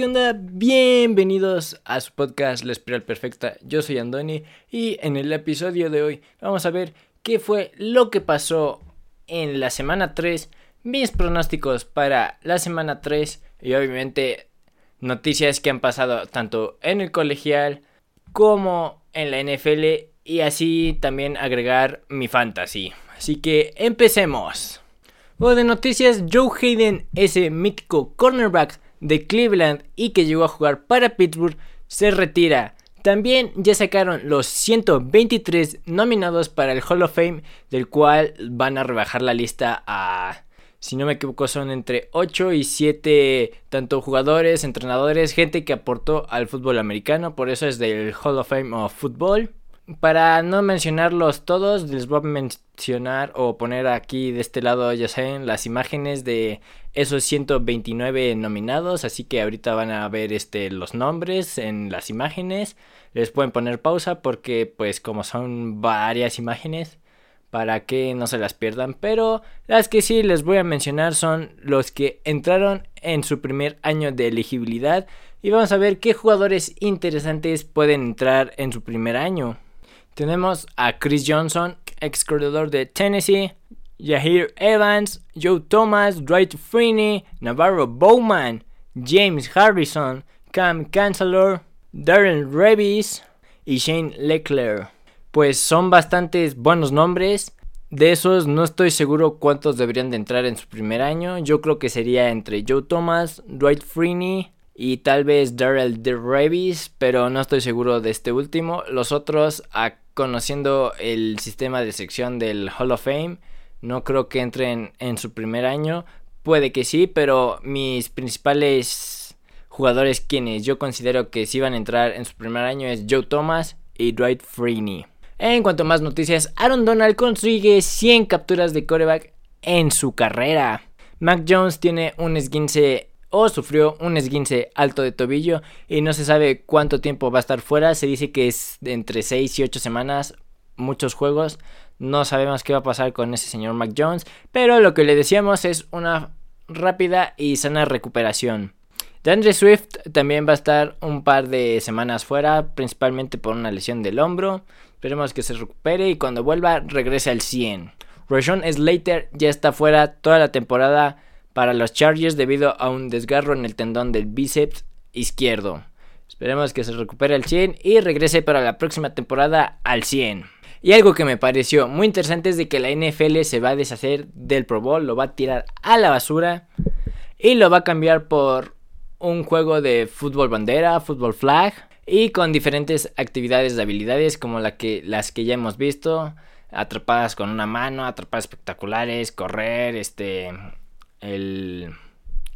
¿qué onda? Bienvenidos a su podcast La Espiral Perfecta. Yo soy Andoni y en el episodio de hoy vamos a ver qué fue lo que pasó en la semana 3, mis pronósticos para la semana 3 y obviamente noticias que han pasado tanto en el colegial como en la NFL y así también agregar mi fantasy. Así que empecemos. Bueno, de noticias, Joe Hayden, ese mítico cornerback de Cleveland y que llegó a jugar para Pittsburgh, se retira. También ya sacaron los 123 nominados para el Hall of Fame, del cual van a rebajar la lista a, si no me equivoco, son entre 8 y 7 tanto jugadores, entrenadores, gente que aportó al fútbol americano, por eso es del Hall of Fame of Football. Para no mencionarlos todos, les voy a mencionar o poner aquí de este lado, ya saben, las imágenes de esos 129 nominados. Así que ahorita van a ver este, los nombres en las imágenes. Les pueden poner pausa porque, pues, como son varias imágenes, para que no se las pierdan. Pero las que sí les voy a mencionar son los que entraron en su primer año de elegibilidad. Y vamos a ver qué jugadores interesantes pueden entrar en su primer año. Tenemos a Chris Johnson, ex corredor de Tennessee, Yahir Evans, Joe Thomas, Dwight Freeney, Navarro Bowman, James Harrison, Cam Chancellor, Darren Revis y Shane Leclerc. Pues son bastantes buenos nombres. De esos no estoy seguro cuántos deberían de entrar en su primer año. Yo creo que sería entre Joe Thomas, Dwight Freeney, y tal vez Daryl Revis, pero no estoy seguro de este último. Los otros, conociendo el sistema de sección del Hall of Fame, no creo que entren en su primer año. Puede que sí, pero mis principales jugadores quienes yo considero que sí van a entrar en su primer año es Joe Thomas y Dwight Freeney. En cuanto a más noticias, Aaron Donald consigue 100 capturas de coreback en su carrera. Mac Jones tiene un esguince o sufrió un esguince alto de tobillo y no se sabe cuánto tiempo va a estar fuera. Se dice que es entre 6 y 8 semanas, muchos juegos. No sabemos qué va a pasar con ese señor Mac Jones, pero lo que le decíamos es una rápida y sana recuperación. DeAndre Swift también va a estar un par de semanas fuera, principalmente por una lesión del hombro. Esperemos que se recupere y cuando vuelva regrese al 100. Rashawn Slater ya está fuera toda la temporada para los Chargers debido a un desgarro en el tendón del bíceps izquierdo. Esperemos que se recupere al 100 y regrese para la próxima temporada al 100. Y algo que me pareció muy interesante es de que la NFL se va a deshacer del Pro Bowl, lo va a tirar a la basura y lo va a cambiar por un juego de fútbol bandera, fútbol flag y con diferentes actividades de habilidades como que, las que ya hemos visto, atrapadas con una mano, atrapadas espectaculares, correr, este, el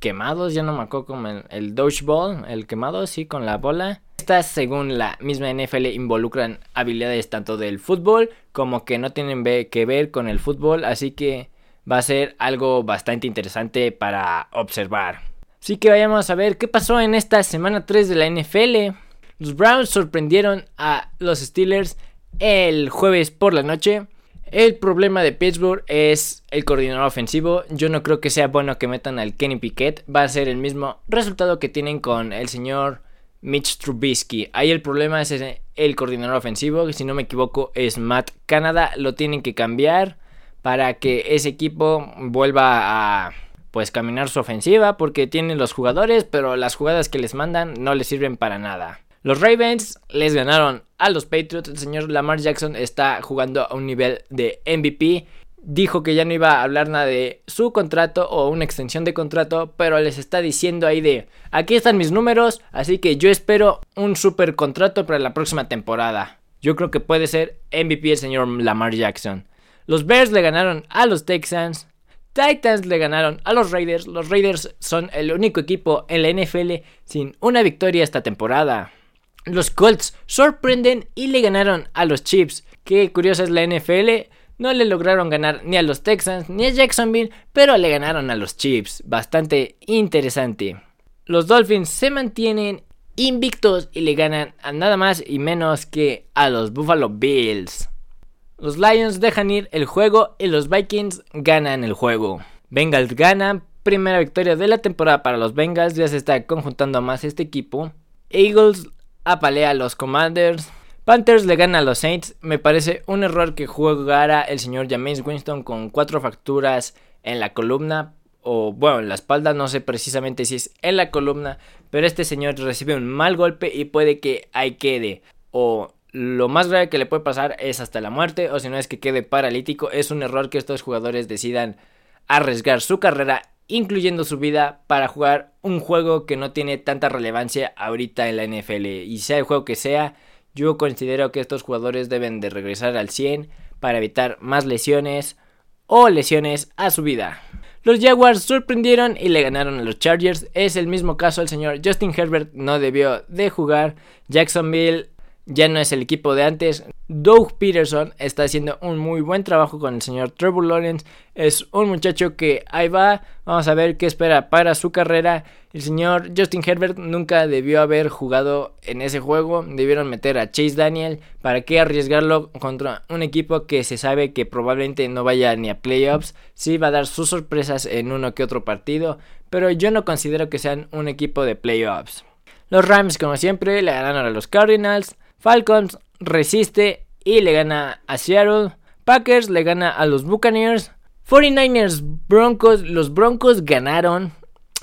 quemados, ya no me acuerdo como el, el dodgeball, el quemado, sí, con la bola. Estas, según la misma NFL, involucran habilidades tanto del fútbol como que no tienen que ver con el fútbol, así que va a ser algo bastante interesante para observar. Así que vayamos a ver qué pasó en esta semana 3 de la NFL. Los Browns sorprendieron a los Steelers el jueves por la noche el problema de Pittsburgh es el coordinador ofensivo. Yo no creo que sea bueno que metan al Kenny Piquet. Va a ser el mismo resultado que tienen con el señor Mitch Trubisky. Ahí el problema es el coordinador ofensivo. Si no me equivoco es Matt Canada. Lo tienen que cambiar para que ese equipo vuelva a pues caminar su ofensiva porque tienen los jugadores, pero las jugadas que les mandan no les sirven para nada. Los Ravens les ganaron a los Patriots. El señor Lamar Jackson está jugando a un nivel de MVP. Dijo que ya no iba a hablar nada de su contrato o una extensión de contrato, pero les está diciendo ahí de, aquí están mis números, así que yo espero un super contrato para la próxima temporada. Yo creo que puede ser MVP el señor Lamar Jackson. Los Bears le ganaron a los Texans. Titans le ganaron a los Raiders. Los Raiders son el único equipo en la NFL sin una victoria esta temporada. Los Colts sorprenden y le ganaron a los Chiefs. Qué curiosa es la NFL. No le lograron ganar ni a los Texans ni a Jacksonville, pero le ganaron a los Chiefs. Bastante interesante. Los Dolphins se mantienen invictos y le ganan a nada más y menos que a los Buffalo Bills. Los Lions dejan ir el juego y los Vikings ganan el juego. Bengals ganan primera victoria de la temporada para los Bengals, ya se está conjuntando más este equipo. Eagles apalea a los Commanders. Panthers le gana a los Saints. Me parece un error que jugara el señor James Winston con cuatro fracturas en la columna. O bueno, en la espalda. No sé precisamente si es en la columna. Pero este señor recibe un mal golpe y puede que ahí quede. O lo más grave que le puede pasar es hasta la muerte. O si no es que quede paralítico. Es un error que estos jugadores decidan arriesgar su carrera incluyendo su vida para jugar un juego que no tiene tanta relevancia ahorita en la NFL. Y sea el juego que sea, yo considero que estos jugadores deben de regresar al 100 para evitar más lesiones o lesiones a su vida. Los Jaguars sorprendieron y le ganaron a los Chargers. Es el mismo caso, el señor Justin Herbert no debió de jugar. Jacksonville ya no es el equipo de antes. Doug Peterson está haciendo un muy buen trabajo con el señor Trevor Lawrence. Es un muchacho que ahí va. Vamos a ver qué espera para su carrera. El señor Justin Herbert nunca debió haber jugado en ese juego. Debieron meter a Chase Daniel. ¿Para qué arriesgarlo contra un equipo que se sabe que probablemente no vaya ni a playoffs? Sí va a dar sus sorpresas en uno que otro partido. Pero yo no considero que sean un equipo de playoffs. Los Rams, como siempre, le ganaron a los Cardinals. Falcons resiste y le gana a Seattle. Packers le gana a los Buccaneers. 49ers Broncos, los Broncos ganaron.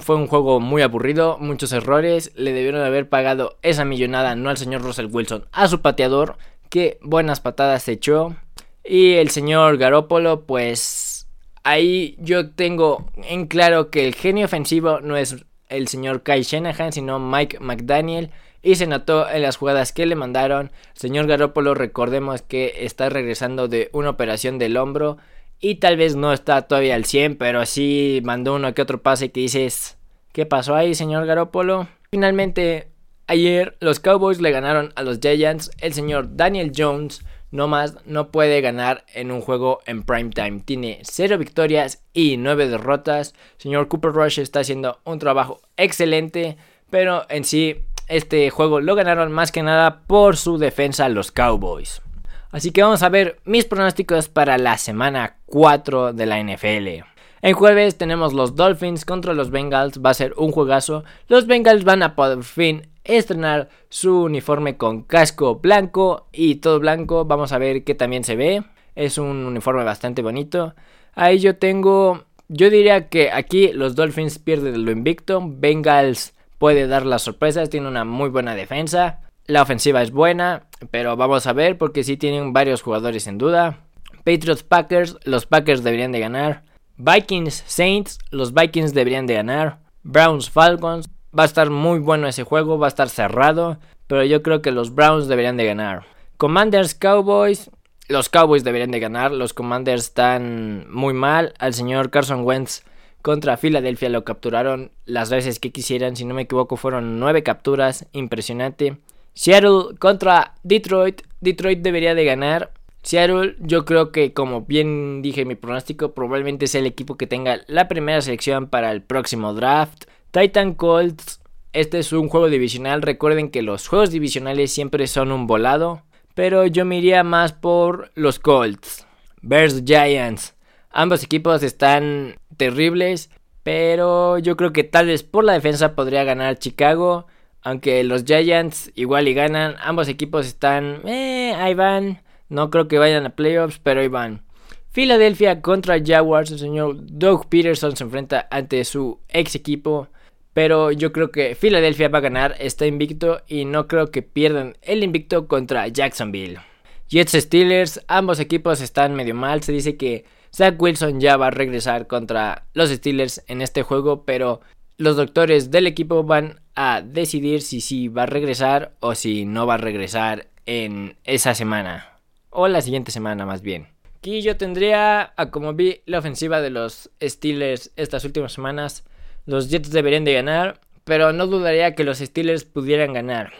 Fue un juego muy aburrido, muchos errores. Le debieron haber pagado esa millonada, no al señor Russell Wilson, a su pateador, que buenas patadas echó. Y el señor Garópolo, pues ahí yo tengo en claro que el genio ofensivo no es el señor Kai Shanahan, sino Mike McDaniel y se notó en las jugadas que le mandaron. Señor Garópolo, recordemos que está regresando de una operación del hombro y tal vez no está todavía al 100, pero sí mandó uno que otro pase que dices, ¿qué pasó ahí, señor Garópolo? Finalmente, ayer los Cowboys le ganaron a los Giants. El señor Daniel Jones no más no puede ganar en un juego en prime time. Tiene 0 victorias y 9 derrotas. Señor Cooper Rush está haciendo un trabajo excelente, pero en sí este juego lo ganaron más que nada por su defensa los Cowboys. Así que vamos a ver mis pronósticos para la semana 4 de la NFL. El jueves tenemos los Dolphins contra los Bengals, va a ser un juegazo. Los Bengals van a por fin estrenar su uniforme con casco blanco y todo blanco. Vamos a ver qué también se ve. Es un uniforme bastante bonito. Ahí yo tengo, yo diría que aquí los Dolphins pierden lo invicto. Bengals puede dar las sorpresas, tiene una muy buena defensa. La ofensiva es buena, pero vamos a ver porque sí tienen varios jugadores en duda. Patriots Packers, los Packers deberían de ganar. Vikings Saints, los Vikings deberían de ganar. Browns Falcons, va a estar muy bueno ese juego, va a estar cerrado, pero yo creo que los Browns deberían de ganar. Commanders Cowboys, los Cowboys deberían de ganar, los Commanders están muy mal. Al señor Carson Wentz contra Filadelfia lo capturaron las veces que quisieran. Si no me equivoco, fueron nueve capturas. Impresionante. Seattle contra Detroit. Detroit debería de ganar. Seattle, yo creo que como bien dije en mi pronóstico, probablemente sea el equipo que tenga la primera selección para el próximo draft. Titan Colts, este es un juego divisional. Recuerden que los juegos divisionales siempre son un volado. Pero yo me iría más por los Colts. Bears Giants. Ambos equipos están terribles, pero yo creo que tal vez por la defensa podría ganar Chicago. Aunque los Giants igual y ganan, ambos equipos están, eh, ahí van. No creo que vayan a playoffs, pero ahí van. Filadelfia contra Jaguars, el señor Doug Peterson se enfrenta ante su ex equipo. Pero yo creo que Filadelfia va a ganar, está invicto y no creo que pierdan el invicto contra Jacksonville. Jets Steelers, ambos equipos están medio mal, se dice que Zach Wilson ya va a regresar contra los Steelers en este juego, pero los doctores del equipo van a decidir si sí va a regresar o si no va a regresar en esa semana. O la siguiente semana más bien. Aquí yo tendría, a como vi la ofensiva de los Steelers estas últimas semanas, los Jets deberían de ganar, pero no dudaría que los Steelers pudieran ganar.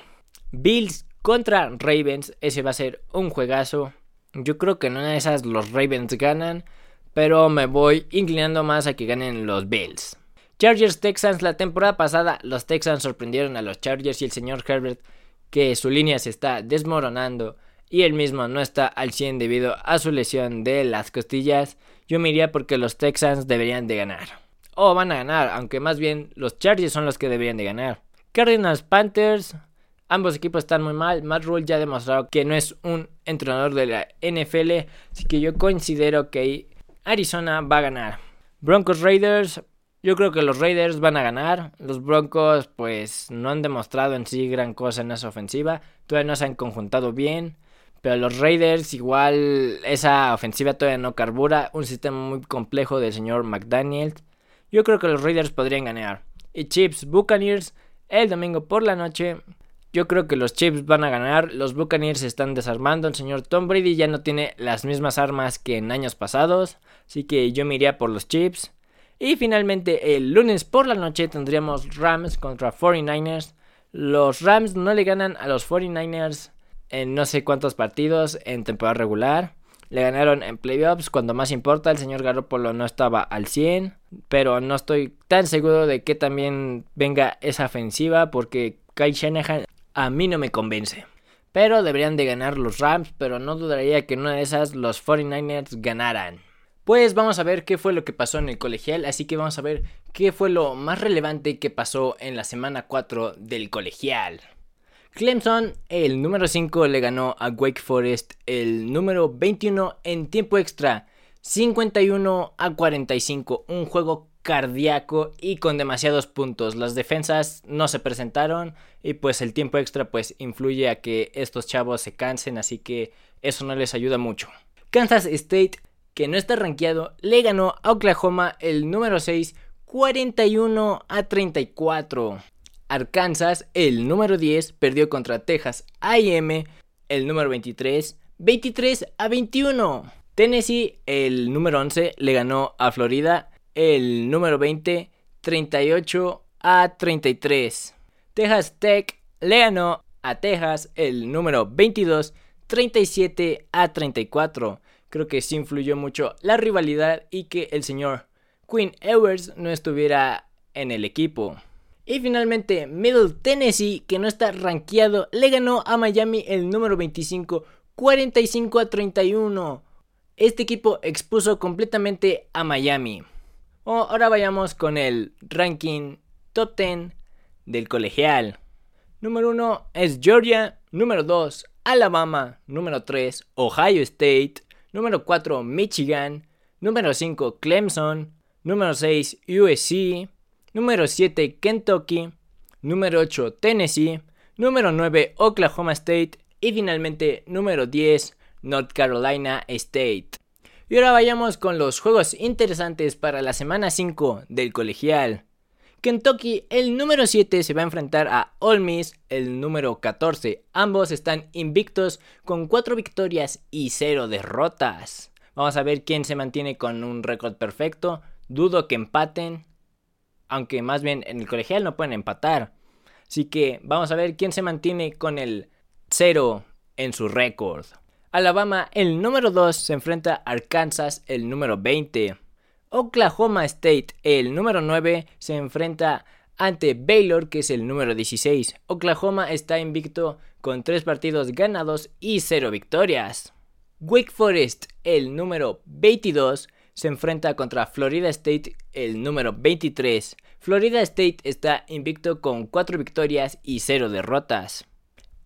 Bills contra Ravens, ese va a ser un juegazo. Yo creo que en una de esas los Ravens ganan pero me voy inclinando más a que ganen los Bills. Chargers Texans la temporada pasada los Texans sorprendieron a los Chargers y el señor Herbert que su línea se está desmoronando y él mismo no está al 100 debido a su lesión de las costillas, yo me iría porque los Texans deberían de ganar. o van a ganar, aunque más bien los Chargers son los que deberían de ganar. Cardinals Panthers, ambos equipos están muy mal. Matt Rule ya ha demostrado que no es un entrenador de la NFL, así que yo considero que Arizona va a ganar. Broncos Raiders, yo creo que los Raiders van a ganar. Los Broncos pues no han demostrado en sí gran cosa en esa ofensiva. Todavía no se han conjuntado bien. Pero los Raiders igual esa ofensiva todavía no carbura. Un sistema muy complejo del señor McDaniel. Yo creo que los Raiders podrían ganar. Y Chips Buccaneers el domingo por la noche. Yo creo que los Chips van a ganar. Los Buccaneers se están desarmando. El señor Tom Brady ya no tiene las mismas armas que en años pasados. Así que yo me iría por los Chips. Y finalmente el lunes por la noche tendríamos Rams contra 49ers. Los Rams no le ganan a los 49ers en no sé cuántos partidos en temporada regular. Le ganaron en playoffs cuando más importa. El señor Garoppolo no estaba al 100. Pero no estoy tan seguro de que también venga esa ofensiva. Porque Kai Shanahan a mí no me convence. Pero deberían de ganar los Rams. Pero no dudaría que en una de esas los 49ers ganaran. Pues vamos a ver qué fue lo que pasó en el colegial, así que vamos a ver qué fue lo más relevante que pasó en la semana 4 del colegial. Clemson, el número 5, le ganó a Wake Forest el número 21 en tiempo extra, 51 a 45, un juego cardíaco y con demasiados puntos. Las defensas no se presentaron y pues el tiempo extra pues influye a que estos chavos se cansen, así que eso no les ayuda mucho. Kansas State que no está rankeado, le ganó a Oklahoma el número 6, 41 a 34. Arkansas, el número 10, perdió contra Texas AM, el número 23, 23 a 21. Tennessee, el número 11, le ganó a Florida, el número 20, 38 a 33. Texas Tech le ganó a Texas, el número 22, 37 a 34 creo que sí influyó mucho la rivalidad y que el señor Quinn Ewers no estuviera en el equipo. Y finalmente, Middle Tennessee, que no está rankeado, le ganó a Miami el número 25, 45 a 31. Este equipo expuso completamente a Miami. Ahora vayamos con el ranking top 10 del colegial. Número 1 es Georgia, número 2 Alabama, número 3 Ohio State, Número 4, Michigan. Número 5, Clemson. Número 6, USC. Número 7, Kentucky. Número 8, Tennessee. Número 9, Oklahoma State. Y finalmente, número 10, North Carolina State. Y ahora vayamos con los juegos interesantes para la semana 5 del colegial. Kentucky, el número 7, se va a enfrentar a Ole Miss, el número 14. Ambos están invictos con 4 victorias y 0 derrotas. Vamos a ver quién se mantiene con un récord perfecto. Dudo que empaten. Aunque más bien en el colegial no pueden empatar. Así que vamos a ver quién se mantiene con el 0 en su récord. Alabama, el número 2, se enfrenta a Arkansas, el número 20. Oklahoma State, el número 9, se enfrenta ante Baylor, que es el número 16. Oklahoma está invicto con 3 partidos ganados y 0 victorias. Wake Forest, el número 22, se enfrenta contra Florida State, el número 23. Florida State está invicto con 4 victorias y 0 derrotas.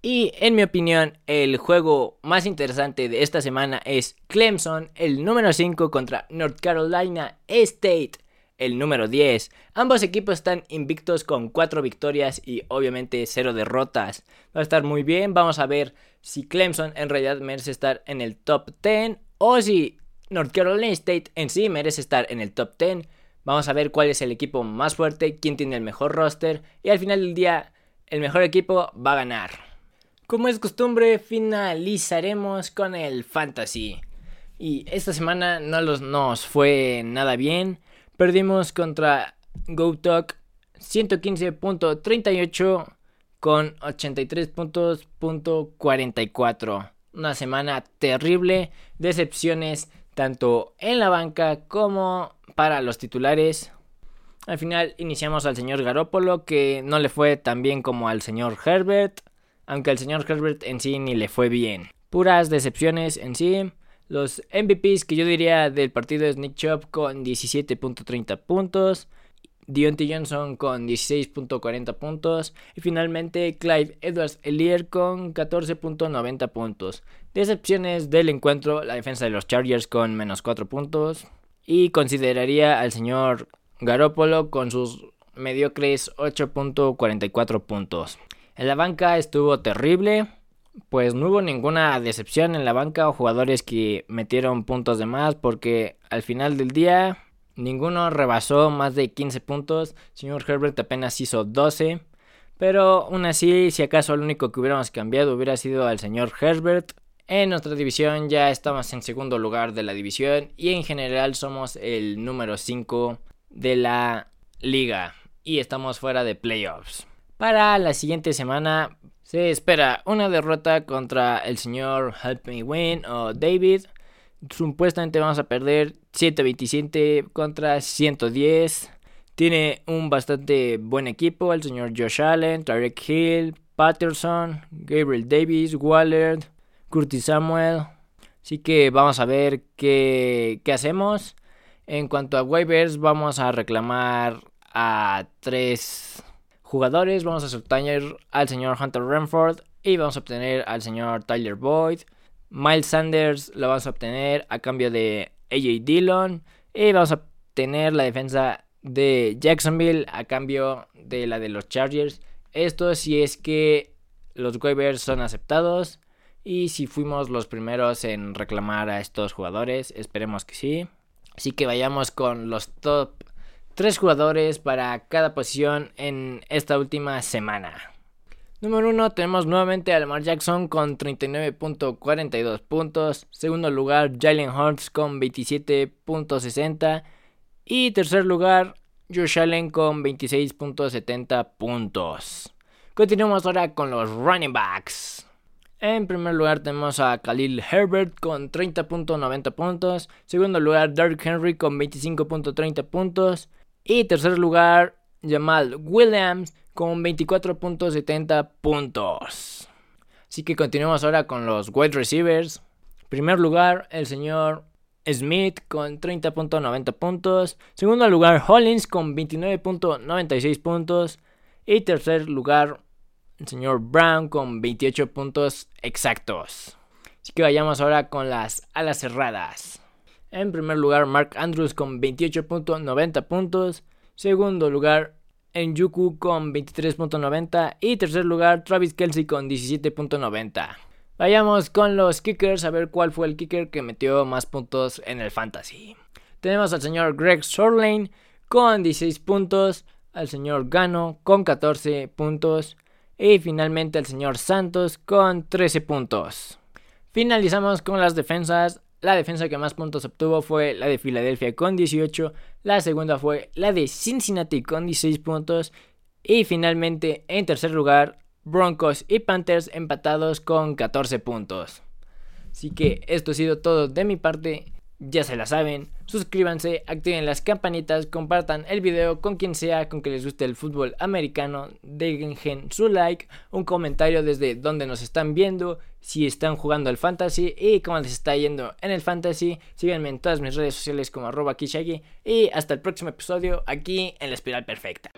Y en mi opinión, el juego más interesante de esta semana es Clemson, el número 5 contra North Carolina State, el número 10. Ambos equipos están invictos con 4 victorias y obviamente 0 derrotas. Va a estar muy bien, vamos a ver si Clemson en realidad merece estar en el top 10 o si North Carolina State en sí merece estar en el top 10. Vamos a ver cuál es el equipo más fuerte, quién tiene el mejor roster y al final del día el mejor equipo va a ganar. Como es costumbre, finalizaremos con el fantasy. Y esta semana no nos fue nada bien. Perdimos contra GoTalk 115.38 con 83 puntos. Una semana terrible. Decepciones tanto en la banca como para los titulares. Al final iniciamos al señor Garópolo que no le fue tan bien como al señor Herbert aunque al señor Herbert en sí ni le fue bien. Puras decepciones en sí. Los MVPs que yo diría del partido es Nick Chubb con 17.30 puntos. Deontay Johnson con 16.40 puntos y finalmente Clyde Edwards Elier con 14.90 puntos. Decepciones del encuentro, la defensa de los Chargers con menos 4 puntos y consideraría al señor Garoppolo con sus mediocres 8.44 puntos. En la banca estuvo terrible, pues no hubo ninguna decepción en la banca o jugadores que metieron puntos de más porque al final del día Ninguno rebasó más de 15 puntos. Señor Herbert apenas hizo 12. Pero aún así, si acaso el único que hubiéramos cambiado hubiera sido al señor Herbert. En nuestra división ya estamos en segundo lugar de la división y en general somos el número 5 de la liga y estamos fuera de playoffs. Para la siguiente semana se espera una derrota contra el señor Help Me Win o David Supuestamente vamos a perder 127 contra 110. Tiene un bastante buen equipo, el señor Josh Allen, Tarek Hill, Patterson, Gabriel Davis, Waller, Curtis Samuel. Así que vamos a ver qué, qué hacemos. En cuanto a waivers, vamos a reclamar a tres jugadores. Vamos a soltar al señor Hunter Renford y vamos a obtener al señor Tyler Boyd. Miles Sanders lo vamos a obtener a cambio de AJ Dillon. Y vamos a obtener la defensa de Jacksonville a cambio de la de los Chargers. Esto si es que los waivers son aceptados. Y si fuimos los primeros en reclamar a estos jugadores. Esperemos que sí. Así que vayamos con los top 3 jugadores para cada posición en esta última semana. Número 1 tenemos nuevamente a Lamar Jackson con 39.42 puntos. Segundo lugar Jalen Hurts con 27.60. Y tercer lugar Josh Allen con 26.70 puntos. Continuamos ahora con los running backs. En primer lugar tenemos a Khalil Herbert con 30.90 puntos. Segundo lugar Derrick Henry con 25.30 puntos. Y tercer lugar Jamal Williams con 24.70 puntos. Así que continuamos ahora con los wide receivers. Primer lugar, el señor Smith con 30.90 puntos. Segundo lugar, Hollins con 29.96 puntos. Y tercer lugar, el señor Brown con 28 puntos exactos. Así que vayamos ahora con las alas cerradas. En primer lugar, Mark Andrews con 28.90 puntos. Segundo lugar, en Yuku con 23.90 y tercer lugar Travis Kelsey con 17.90. Vayamos con los kickers a ver cuál fue el kicker que metió más puntos en el fantasy. Tenemos al señor Greg Sorlane con 16 puntos, al señor Gano con 14 puntos y finalmente al señor Santos con 13 puntos. Finalizamos con las defensas. La defensa que más puntos obtuvo fue la de Filadelfia con 18, la segunda fue la de Cincinnati con 16 puntos y finalmente en tercer lugar Broncos y Panthers empatados con 14 puntos. Así que esto ha sido todo de mi parte ya se la saben, suscríbanse, activen las campanitas, compartan el video con quien sea con que les guste el fútbol americano, dejen su like, un comentario desde donde nos están viendo, si están jugando al fantasy y cómo les está yendo en el fantasy. Síganme en todas mis redes sociales como arroba kishagi y hasta el próximo episodio aquí en la espiral perfecta.